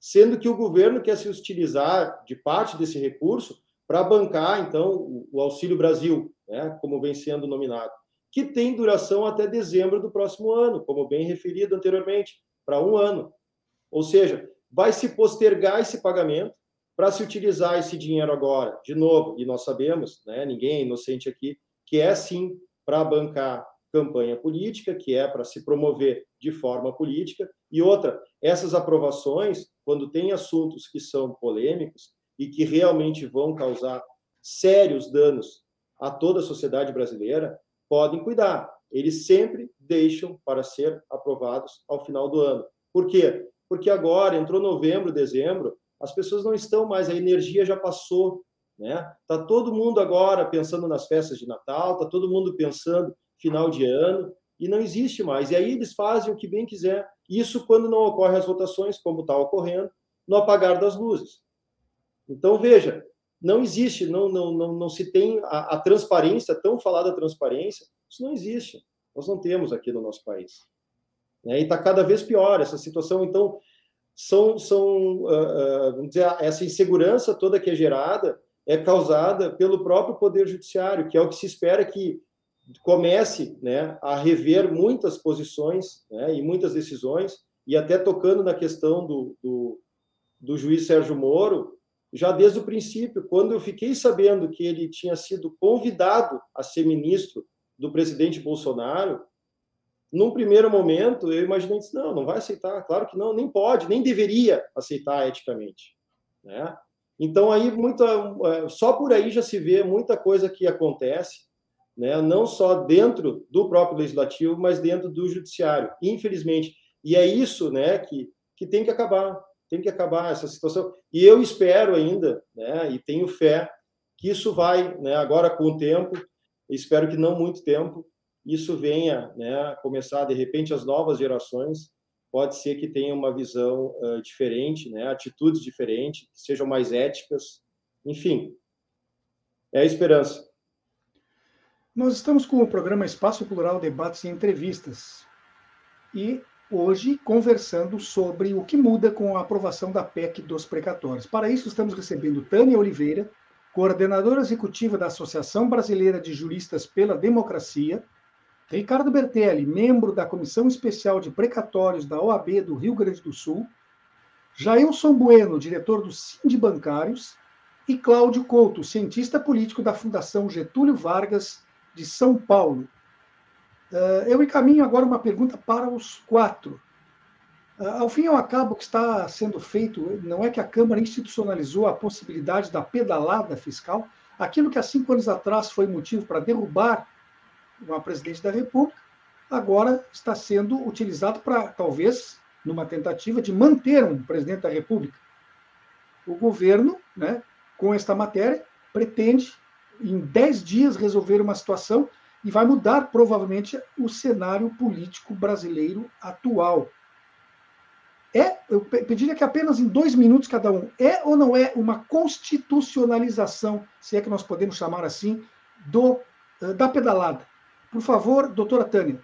sendo que o governo quer se utilizar de parte desse recurso para bancar, então, o, o Auxílio Brasil, né, como vem sendo nominado, que tem duração até dezembro do próximo ano, como bem referido anteriormente, para um ano. Ou seja, vai se postergar esse pagamento para se utilizar esse dinheiro agora, de novo, e nós sabemos, né, ninguém é inocente aqui, que é sim para bancar campanha política, que é para se promover de forma política, e outra, essas aprovações, quando tem assuntos que são polêmicos e que realmente vão causar sérios danos a toda a sociedade brasileira, podem cuidar. Eles sempre deixam para ser aprovados ao final do ano. Por quê? porque agora entrou novembro, dezembro, as pessoas não estão mais, a energia já passou, né? Tá todo mundo agora pensando nas festas de Natal, tá todo mundo pensando final de ano e não existe mais. E aí eles fazem o que bem quiser. Isso quando não ocorrem as votações, como está ocorrendo, no apagar das luzes. Então veja, não existe, não não não, não se tem a, a transparência tão falada transparência, isso não existe. Nós não temos aqui no nosso país. Né? E está cada vez pior essa situação. Então, são, são uh, vamos dizer, essa insegurança toda que é gerada é causada pelo próprio Poder Judiciário, que é o que se espera que comece né, a rever muitas posições né, e muitas decisões, e até tocando na questão do, do, do juiz Sérgio Moro, já desde o princípio, quando eu fiquei sabendo que ele tinha sido convidado a ser ministro do presidente Bolsonaro, num primeiro momento eu imaginei, não, não vai aceitar, claro que não, nem pode, nem deveria aceitar eticamente, né? Então aí muita, é, só por aí já se vê muita coisa que acontece, né? Não só dentro do próprio legislativo, mas dentro do judiciário, infelizmente. E é isso, né, que que tem que acabar, tem que acabar essa situação. E eu espero ainda, né, e tenho fé que isso vai, né, agora com o tempo, espero que não muito tempo, isso venha né, começar, de repente, as novas gerações, pode ser que tenham uma visão uh, diferente, né, atitudes diferentes, que sejam mais éticas, enfim, é a esperança. Nós estamos com o programa Espaço Plural Debates e Entrevistas e hoje conversando sobre o que muda com a aprovação da PEC dos precatórios. Para isso, estamos recebendo Tânia Oliveira, coordenadora executiva da Associação Brasileira de Juristas pela Democracia, Ricardo Bertelli, membro da Comissão Especial de Precatórios da OAB do Rio Grande do Sul, Jailson Bueno, diretor do Sind Bancários, e Cláudio Couto, cientista político da Fundação Getúlio Vargas de São Paulo. Uh, eu encaminho agora uma pergunta para os quatro. Ah, ao fim e ao cabo, o que está sendo feito não é que a Câmara institucionalizou a possibilidade da pedalada fiscal, aquilo que há cinco anos atrás foi motivo para derrubar uma presidente da República, agora está sendo utilizado para, talvez, numa tentativa de manter um presidente da República. O governo, né, com esta matéria, pretende, em dez dias, resolver uma situação e vai mudar, provavelmente, o cenário político brasileiro atual é, eu pediria que apenas em dois minutos cada um, é ou não é uma constitucionalização, se é que nós podemos chamar assim, do eh, da pedalada? Por favor, doutora Tânia.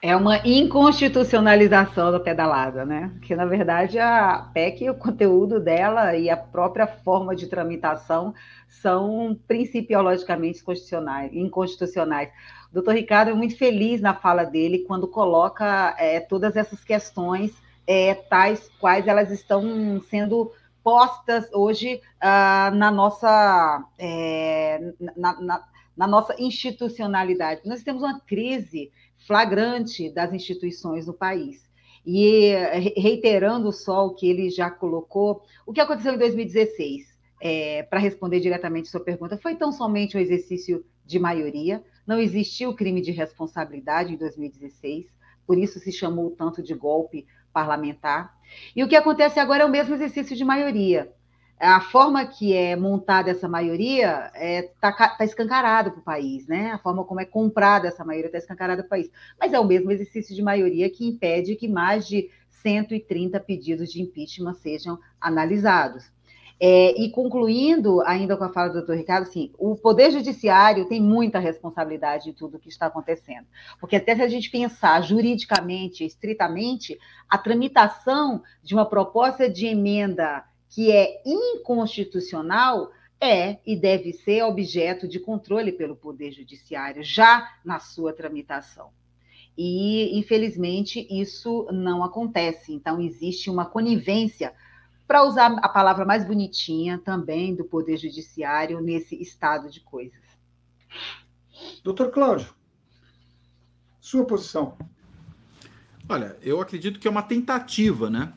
É uma inconstitucionalização da pedalada, né? Que, na verdade, a PEC, o conteúdo dela e a própria forma de tramitação são principiologicamente inconstitucionais. O doutor Ricardo é muito feliz na fala dele quando coloca é, todas essas questões, é, tais quais elas estão sendo postas hoje uh, na, nossa, é, na, na, na nossa institucionalidade. Nós temos uma crise flagrante das instituições no país. E reiterando só o que ele já colocou, o que aconteceu em 2016, é, para responder diretamente sua pergunta, foi tão somente um exercício de maioria. Não existiu crime de responsabilidade em 2016, por isso se chamou tanto de golpe parlamentar. E o que acontece agora é o mesmo exercício de maioria. A forma que é montada essa maioria está é, tá, tá escancarada para o país, né? A forma como é comprada essa maioria está escancarada para o país. Mas é o mesmo exercício de maioria que impede que mais de 130 pedidos de impeachment sejam analisados. É, e concluindo ainda com a fala do doutor Ricardo, assim, o Poder Judiciário tem muita responsabilidade em tudo o que está acontecendo. Porque até se a gente pensar juridicamente, estritamente, a tramitação de uma proposta de emenda que é inconstitucional é e deve ser objeto de controle pelo Poder Judiciário, já na sua tramitação. E, infelizmente, isso não acontece. Então, existe uma conivência para usar a palavra mais bonitinha também do Poder Judiciário nesse estado de coisas. Doutor Cláudio, sua posição. Olha, eu acredito que é uma tentativa, né,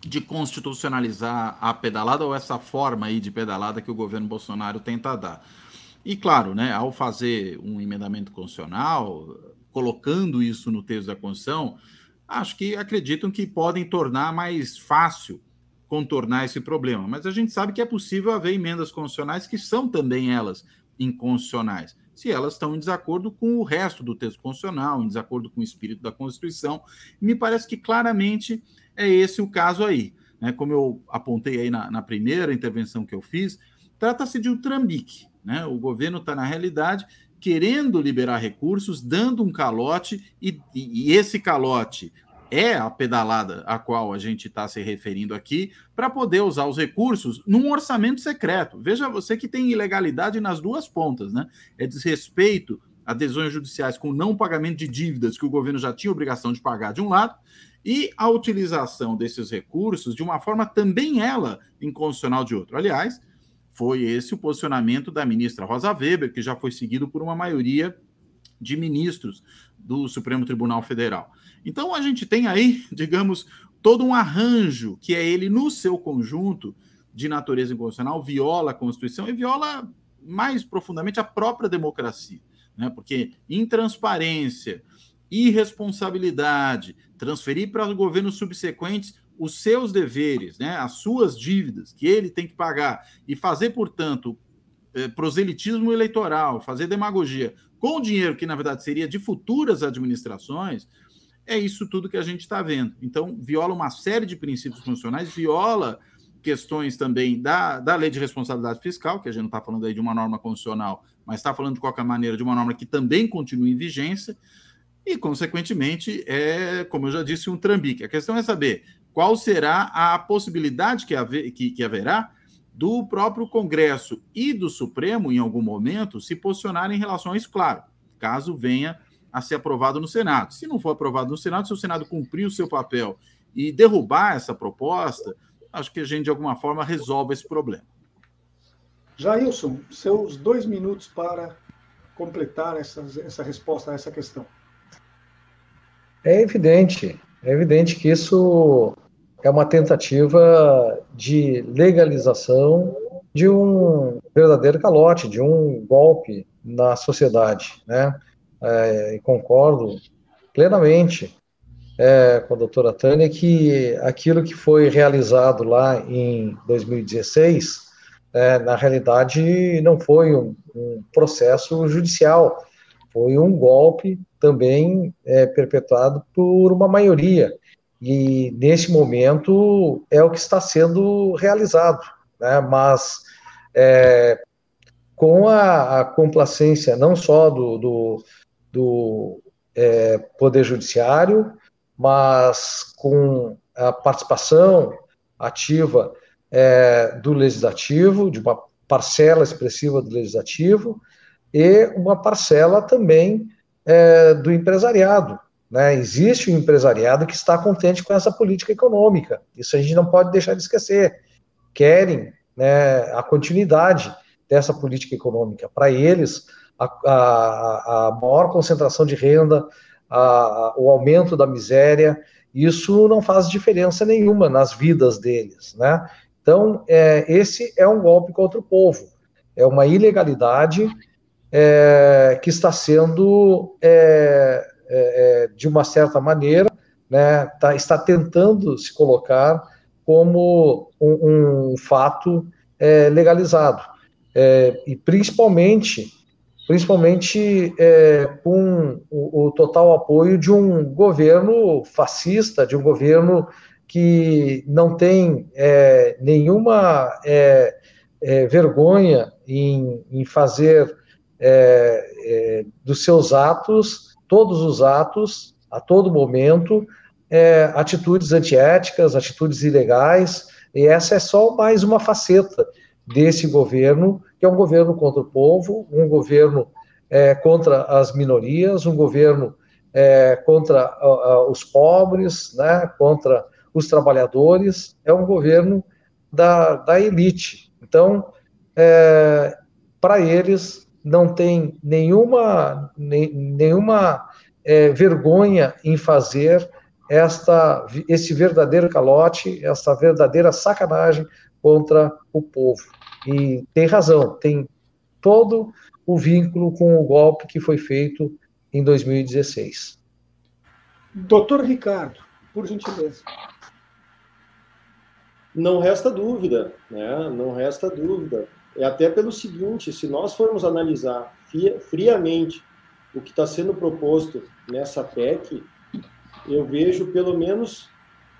de constitucionalizar a pedalada ou essa forma aí de pedalada que o governo Bolsonaro tenta dar. E claro, né, ao fazer um emendamento constitucional, colocando isso no texto da Constituição, acho que acreditam que podem tornar mais fácil contornar esse problema. Mas a gente sabe que é possível haver emendas constitucionais que são também elas inconstitucionais, se elas estão em desacordo com o resto do texto constitucional, em desacordo com o espírito da Constituição. Me parece que claramente é esse o caso aí. Né? Como eu apontei aí na, na primeira intervenção que eu fiz, trata-se de um trambique. Né? O governo está, na realidade, querendo liberar recursos, dando um calote, e, e, e esse calote é a pedalada a qual a gente está se referindo aqui, para poder usar os recursos num orçamento secreto. Veja você que tem ilegalidade nas duas pontas, né? É desrespeito a decisões judiciais com não pagamento de dívidas que o governo já tinha obrigação de pagar de um lado, e a utilização desses recursos de uma forma também ela inconstitucional de outro. Aliás, foi esse o posicionamento da ministra Rosa Weber, que já foi seguido por uma maioria de ministros do Supremo Tribunal Federal. Então a gente tem aí, digamos, todo um arranjo que é ele no seu conjunto de natureza inconstitucional viola a Constituição e viola mais profundamente a própria democracia, né? Porque intransparência, irresponsabilidade, transferir para os governos subsequentes os seus deveres, né, as suas dívidas que ele tem que pagar e fazer, portanto, eh, proselitismo eleitoral, fazer demagogia com dinheiro que na verdade seria de futuras administrações, é isso tudo que a gente está vendo. Então, viola uma série de princípios constitucionais, viola questões também da, da lei de responsabilidade fiscal, que a gente não está falando aí de uma norma constitucional, mas está falando de qualquer maneira de uma norma que também continua em vigência, e, consequentemente, é, como eu já disse, um trambique. A questão é saber qual será a possibilidade que, haver, que, que haverá do próprio Congresso e do Supremo, em algum momento, se posicionarem em relação a isso, claro, caso venha a ser aprovado no Senado. Se não for aprovado no Senado, se o Senado cumprir o seu papel e derrubar essa proposta, acho que a gente, de alguma forma, resolve esse problema. Jailson, seus dois minutos para completar essa, essa resposta a essa questão. É evidente, é evidente que isso é uma tentativa de legalização de um verdadeiro calote, de um golpe na sociedade, né? É, e concordo plenamente é, com a doutora Tânia que aquilo que foi realizado lá em 2016, é, na realidade, não foi um, um processo judicial, foi um golpe também é, perpetuado por uma maioria. E nesse momento é o que está sendo realizado, né? mas é, com a, a, complacência não só do, do, do é, Poder Judiciário, mas com a participação ativa é, do Legislativo, de uma parcela expressiva do Legislativo, e uma parcela também é, do empresariado. Né? Existe um empresariado que está contente com essa política econômica. Isso a gente não pode deixar de esquecer. Querem né, a continuidade dessa política econômica. Para eles, a, a, a, maior concentração de renda, a, o aumento da miséria, isso não faz diferença nenhuma nas vidas deles. Né? Então, é, esse é um golpe contra o povo. É uma ilegalidade é, que está sendo, é, é, é, de uma certa maneira, né, tá, está tentando se colocar como um, um fato é, legalizado. E principalmente, principalmente com o, o, total apoio de um governo fascista, de um governo que não tem nenhuma vergonha em, em fazer é, é, dos seus atos, todos os atos, a todo momento, é, atitudes antiéticas, atitudes ilegais, e essa é só mais uma faceta desse governo, que é um governo contra o povo, um governo é, contra as minorias, um governo é, contra os pobres, né, contra os trabalhadores, é um governo da, da elite. Então, é, para eles, não tem nenhuma, nenhuma é, vergonha em fazer esta, esse verdadeiro calote, essa verdadeira sacanagem contra o povo. E tem razão, tem todo o vínculo com o golpe que foi feito em 2016. Doutor Ricardo, por gentileza. Não resta dúvida, né? Não resta dúvida. É até pelo seguinte: se nós formos analisar friamente o que está sendo proposto nessa PEC, eu vejo pelo menos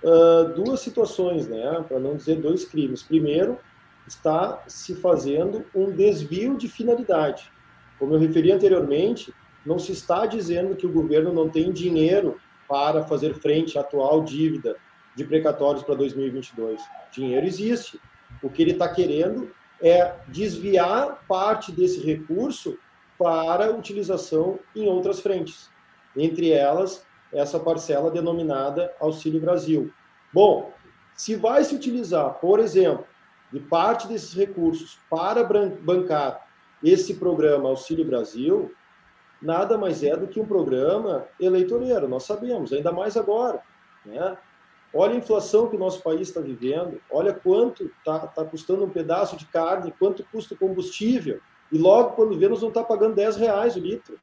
uh, duas situações, né? Para não dizer dois crimes. Primeiro, está se fazendo um desvio de finalidade. Como eu referi anteriormente, não se está dizendo que o governo não tem dinheiro para fazer frente à atual dívida de precatórios para 2022. Dinheiro existe. O que ele está querendo é desviar parte desse recurso para utilização em outras frentes, entre elas essa parcela denominada Auxílio Brasil. Bom, se vai se utilizar, por exemplo, de parte desses recursos para bancar esse programa Auxílio Brasil, nada mais é do que um programa eleitoreiro, nós sabemos, ainda mais agora. Né? Olha a inflação que o nosso país está vivendo, olha quanto está tá custando um pedaço de carne, quanto custa o combustível, e logo quando nós não está pagando 10 reais o litro.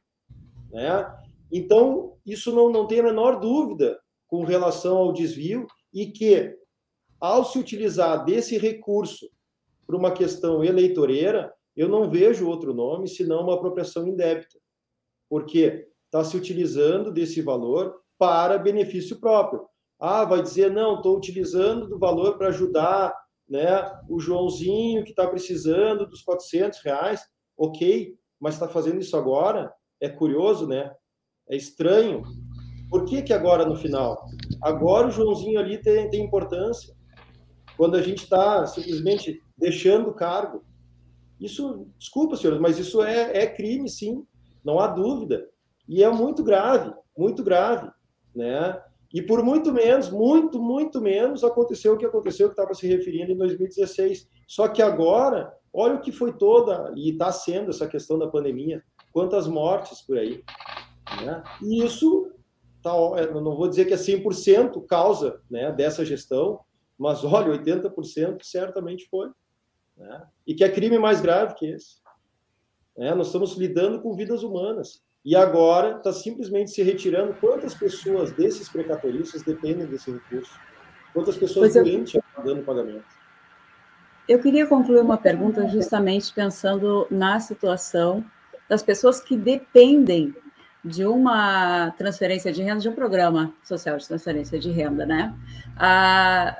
Né? Então, isso não, não tem a menor dúvida com relação ao desvio e que, ao se utilizar desse recurso para uma questão eleitoreira, eu não vejo outro nome senão uma apropriação indébita, porque está se utilizando desse valor para benefício próprio. Ah, vai dizer, não, estou utilizando do valor para ajudar né, o Joãozinho que está precisando dos 400 reais. Ok, mas está fazendo isso agora? É curioso, né? É estranho. Por que, que agora no final? Agora o Joãozinho ali tem, tem importância. Quando a gente está simplesmente deixando o cargo. Isso, desculpa, senhores, mas isso é, é crime, sim, não há dúvida. E é muito grave, muito grave, né? E por muito menos, muito, muito menos, aconteceu o que aconteceu, que estava se referindo em 2016. Só que agora, olha o que foi toda, e está sendo essa questão da pandemia, quantas mortes por aí. Né? E isso, tá, não vou dizer que é 100% causa né, dessa gestão, mas olha, 80% certamente foi. Né? E que é crime mais grave que esse. É, nós estamos lidando com vidas humanas. E agora está simplesmente se retirando. Quantas pessoas desses precatoristas dependem desse recurso? Quantas pessoas eu... doentes estão dando pagamento? Eu queria concluir uma pergunta justamente pensando na situação das pessoas que dependem de uma transferência de renda, de um programa social de transferência de renda, né? Ah,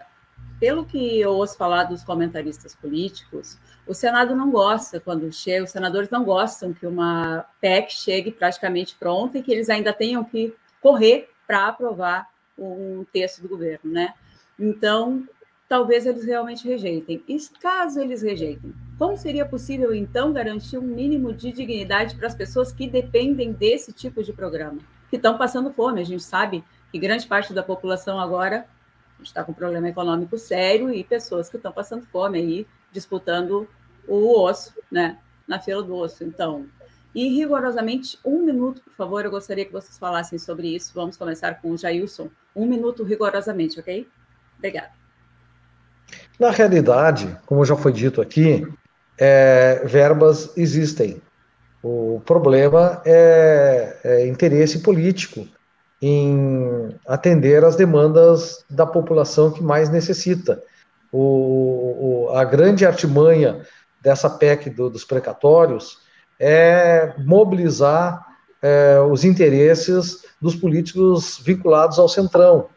pelo que eu ouço falar dos comentaristas políticos, o Senado não gosta quando chega, os senadores não gostam que uma PEC chegue praticamente pronta e que eles ainda tenham que correr para aprovar um texto do governo, né? Então, talvez eles realmente rejeitem. E caso eles rejeitem, como seria possível, então, garantir um mínimo de dignidade para as pessoas que dependem desse tipo de programa? Que estão passando fome. A gente sabe que grande parte da população agora está com problema econômico sério e pessoas que estão passando fome aí, disputando o osso, né, na fila do osso. Então, e rigorosamente, um minuto, por favor, eu gostaria que vocês falassem sobre isso. Vamos começar com o Jailson. Um minuto rigorosamente, ok? Obrigada. Na realidade, como já foi dito aqui, é, verbas existem. O problema é, é interesse político em atender às demandas da população que mais necessita. O, o, a grande artimanha dessa PEC do, dos precatórios é mobilizar é, os interesses dos políticos vinculados ao Centrão,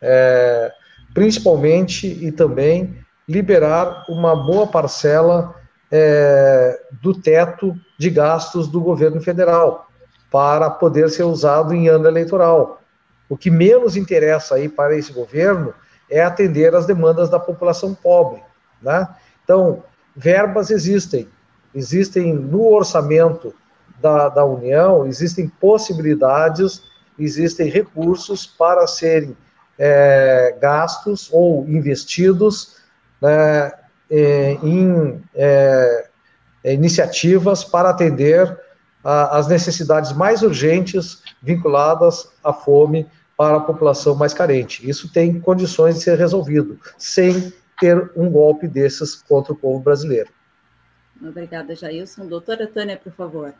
é, principalmente e também liberar uma boa parcela é, do teto de gastos do governo federal para poder ser usado em ano eleitoral. O que menos interessa aí para esse governo é atender às demandas da população pobre, né? Então, verbas existem, existem no orçamento da, da União, existem possibilidades, existem recursos para serem é, gastos ou investidos né, é, em é, iniciativas para atender as necessidades mais urgentes vinculadas à fome para a população mais carente. Isso tem condições de ser resolvido, sem ter um golpe desses contra o povo brasileiro. Obrigada, Jailson. Doutora Tânia, por favor.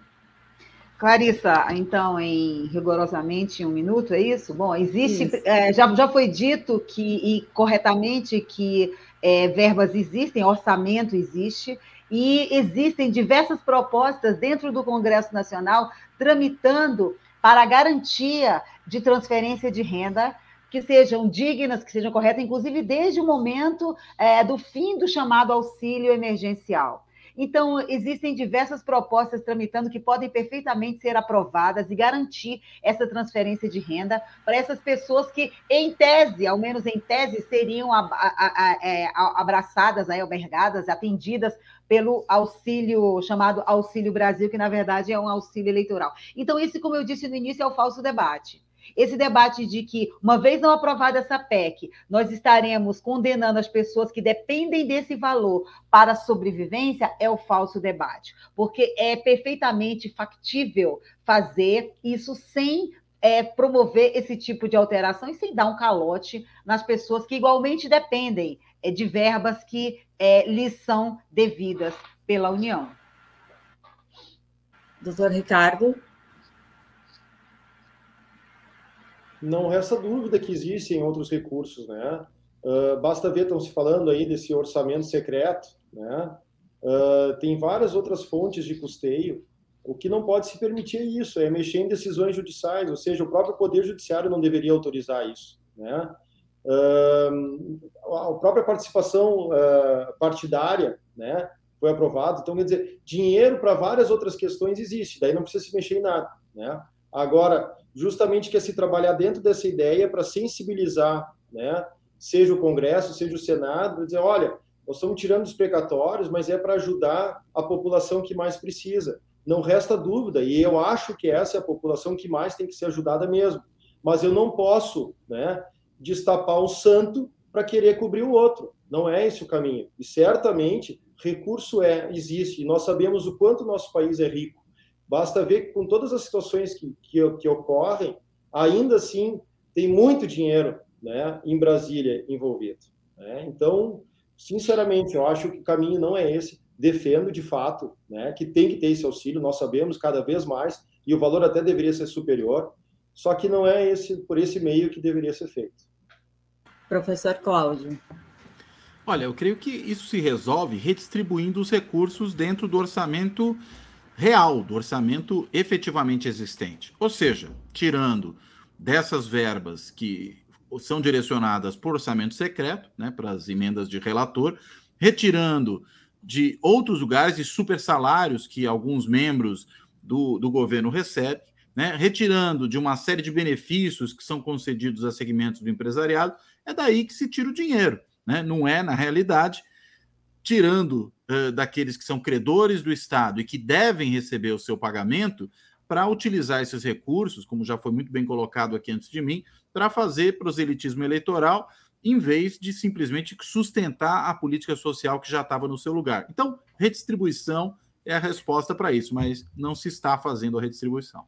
Clarissa, então, em rigorosamente um minuto, é isso? Bom, existe, isso. É, já, já foi dito que, e corretamente, que é, verbas existem, orçamento existe, e existem diversas propostas dentro do Congresso Nacional tramitando para a garantia de transferência de renda que sejam dignas, que sejam corretas, inclusive desde o momento é, do fim do chamado auxílio emergencial. Então, existem diversas propostas tramitando que podem perfeitamente ser aprovadas e garantir essa transferência de renda para essas pessoas que, em tese, ao menos em tese, seriam é, abraçadas, albergadas, atendidas pelo auxílio chamado Auxílio Brasil, que na verdade é um auxílio eleitoral. Então, isso, como eu disse no início, é o falso debate. Esse debate de que, uma vez não aprovada essa PEC, nós estaremos condenando as pessoas que dependem desse valor para a sobrevivência é o falso debate, porque é perfeitamente factível fazer isso sem é, promover esse tipo de alteração e sem dar um calote nas pessoas que igualmente dependem é, de verbas que é, lhes são devidas pela União. Doutor Ricardo. Não resta dúvida que existem outros recursos, né? Uh, basta ver, estão se falando aí desse orçamento secreto, né? Uh, tem várias outras fontes de custeio. O que não pode se permitir é isso, é mexer em decisões judiciais, ou seja, o próprio Poder Judiciário não deveria autorizar isso, né? Uh, a própria participação partidária, né? Foi aprovado. Então, quer dizer, dinheiro para várias outras questões existe, daí não precisa se mexer em nada, né? Agora, justamente quer se trabalhar dentro dessa ideia para sensibilizar, né, seja o Congresso, seja o Senado, para dizer, olha, nós estamos tirando os precatórios, mas é para ajudar a população que mais precisa. Não resta dúvida, e eu acho que essa é a população que mais tem que ser ajudada mesmo. Mas eu não posso né, destapar um santo para querer cobrir o outro. Não é esse o caminho. E certamente recurso é existe. E nós sabemos o quanto nosso país é rico. Basta ver que com todas as situações que, que, que ocorrem, ainda assim tem muito dinheiro né, em Brasília envolvido. Né? Então, sinceramente, eu acho que o caminho não é esse. Defendo, de fato, né, que tem que ter esse auxílio, nós sabemos cada vez mais, e o valor até deveria ser superior, só que não é esse por esse meio que deveria ser feito. Professor Cláudio. Olha, eu creio que isso se resolve redistribuindo os recursos dentro do orçamento real, do orçamento efetivamente existente. Ou seja, tirando dessas verbas que são direcionadas por orçamento secreto, né, para as emendas de relator, retirando de outros lugares de super salários que alguns membros do, do governo recebem, né, retirando de uma série de benefícios que são concedidos a segmentos do empresariado, é daí que se tira o dinheiro. Né? Não é, na realidade, tirando daqueles que são credores do Estado e que devem receber o seu pagamento, para utilizar esses recursos, como já foi muito bem colocado aqui antes de mim, para fazer proselitismo eleitoral, em vez de simplesmente sustentar a política social que já estava no seu lugar. Então, redistribuição é a resposta para isso, mas não se está fazendo a redistribuição.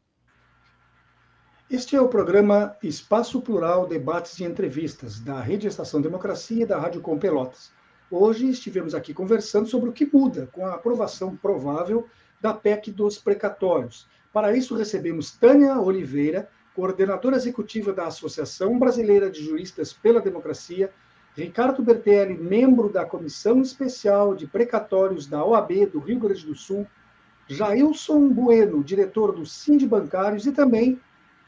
Este é o programa Espaço Plural Debates e Entrevistas, da Rede Estação Democracia e da Rádio Com Pelotas. Hoje estivemos aqui conversando sobre o que muda com a aprovação provável da PEC dos precatórios. Para isso, recebemos Tânia Oliveira, coordenadora executiva da Associação Brasileira de Juristas pela Democracia, Ricardo Bertelli, membro da Comissão Especial de Precatórios da OAB do Rio Grande do Sul, Jailson Bueno, diretor do Sind Bancários, e também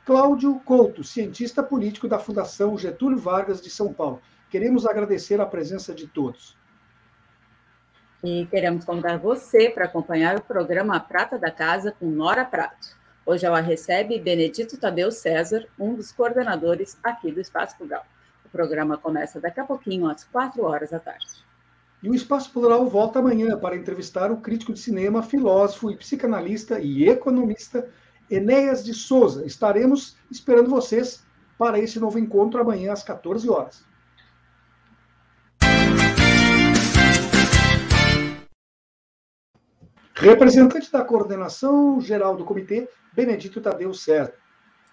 Cláudio Couto, cientista político da Fundação Getúlio Vargas de São Paulo. Queremos agradecer a presença de todos. E queremos convidar você para acompanhar o programa Prata da Casa com Nora Prato. Hoje ela recebe Benedito Tadeu César, um dos coordenadores aqui do Espaço Plural. O programa começa daqui a pouquinho, às quatro horas da tarde. E o Espaço Plural volta amanhã para entrevistar o crítico de cinema, filósofo e psicanalista e economista Enéas de Souza. Estaremos esperando vocês para esse novo encontro amanhã às 14 horas. Representante da coordenação geral do comitê, Benedito Tadeu Serra.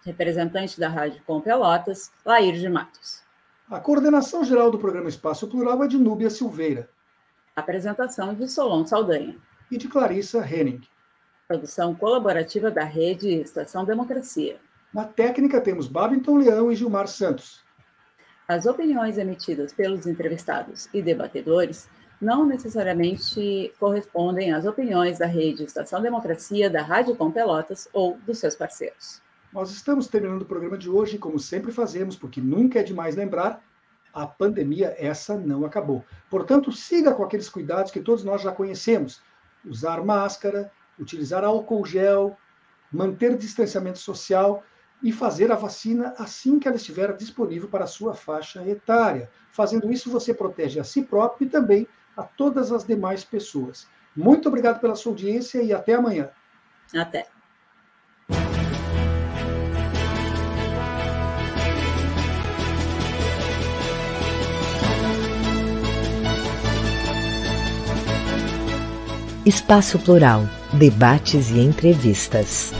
Representante da Rádio Com Pelotas, Lair de Matos. A coordenação geral do programa Espaço Plural é de Núbia Silveira. Apresentação de Solon Saldanha. E de Clarissa Henning. Produção colaborativa da rede Estação Democracia. Na técnica temos Babington Leão e Gilmar Santos. As opiniões emitidas pelos entrevistados e debatedores não necessariamente correspondem às opiniões da rede Estação Democracia, da Rádio Com Pelotas ou dos seus parceiros. Nós estamos terminando o programa de hoje, como sempre fazemos, porque nunca é demais lembrar, a pandemia essa não acabou. Portanto, siga com aqueles cuidados que todos nós já conhecemos: usar máscara, utilizar álcool gel, manter distanciamento social e fazer a vacina assim que ela estiver disponível para a sua faixa etária. Fazendo isso, você protege a si próprio e também a todas as demais pessoas. Muito obrigado pela sua audiência e até amanhã. Até. Espaço Plural, debates e entrevistas.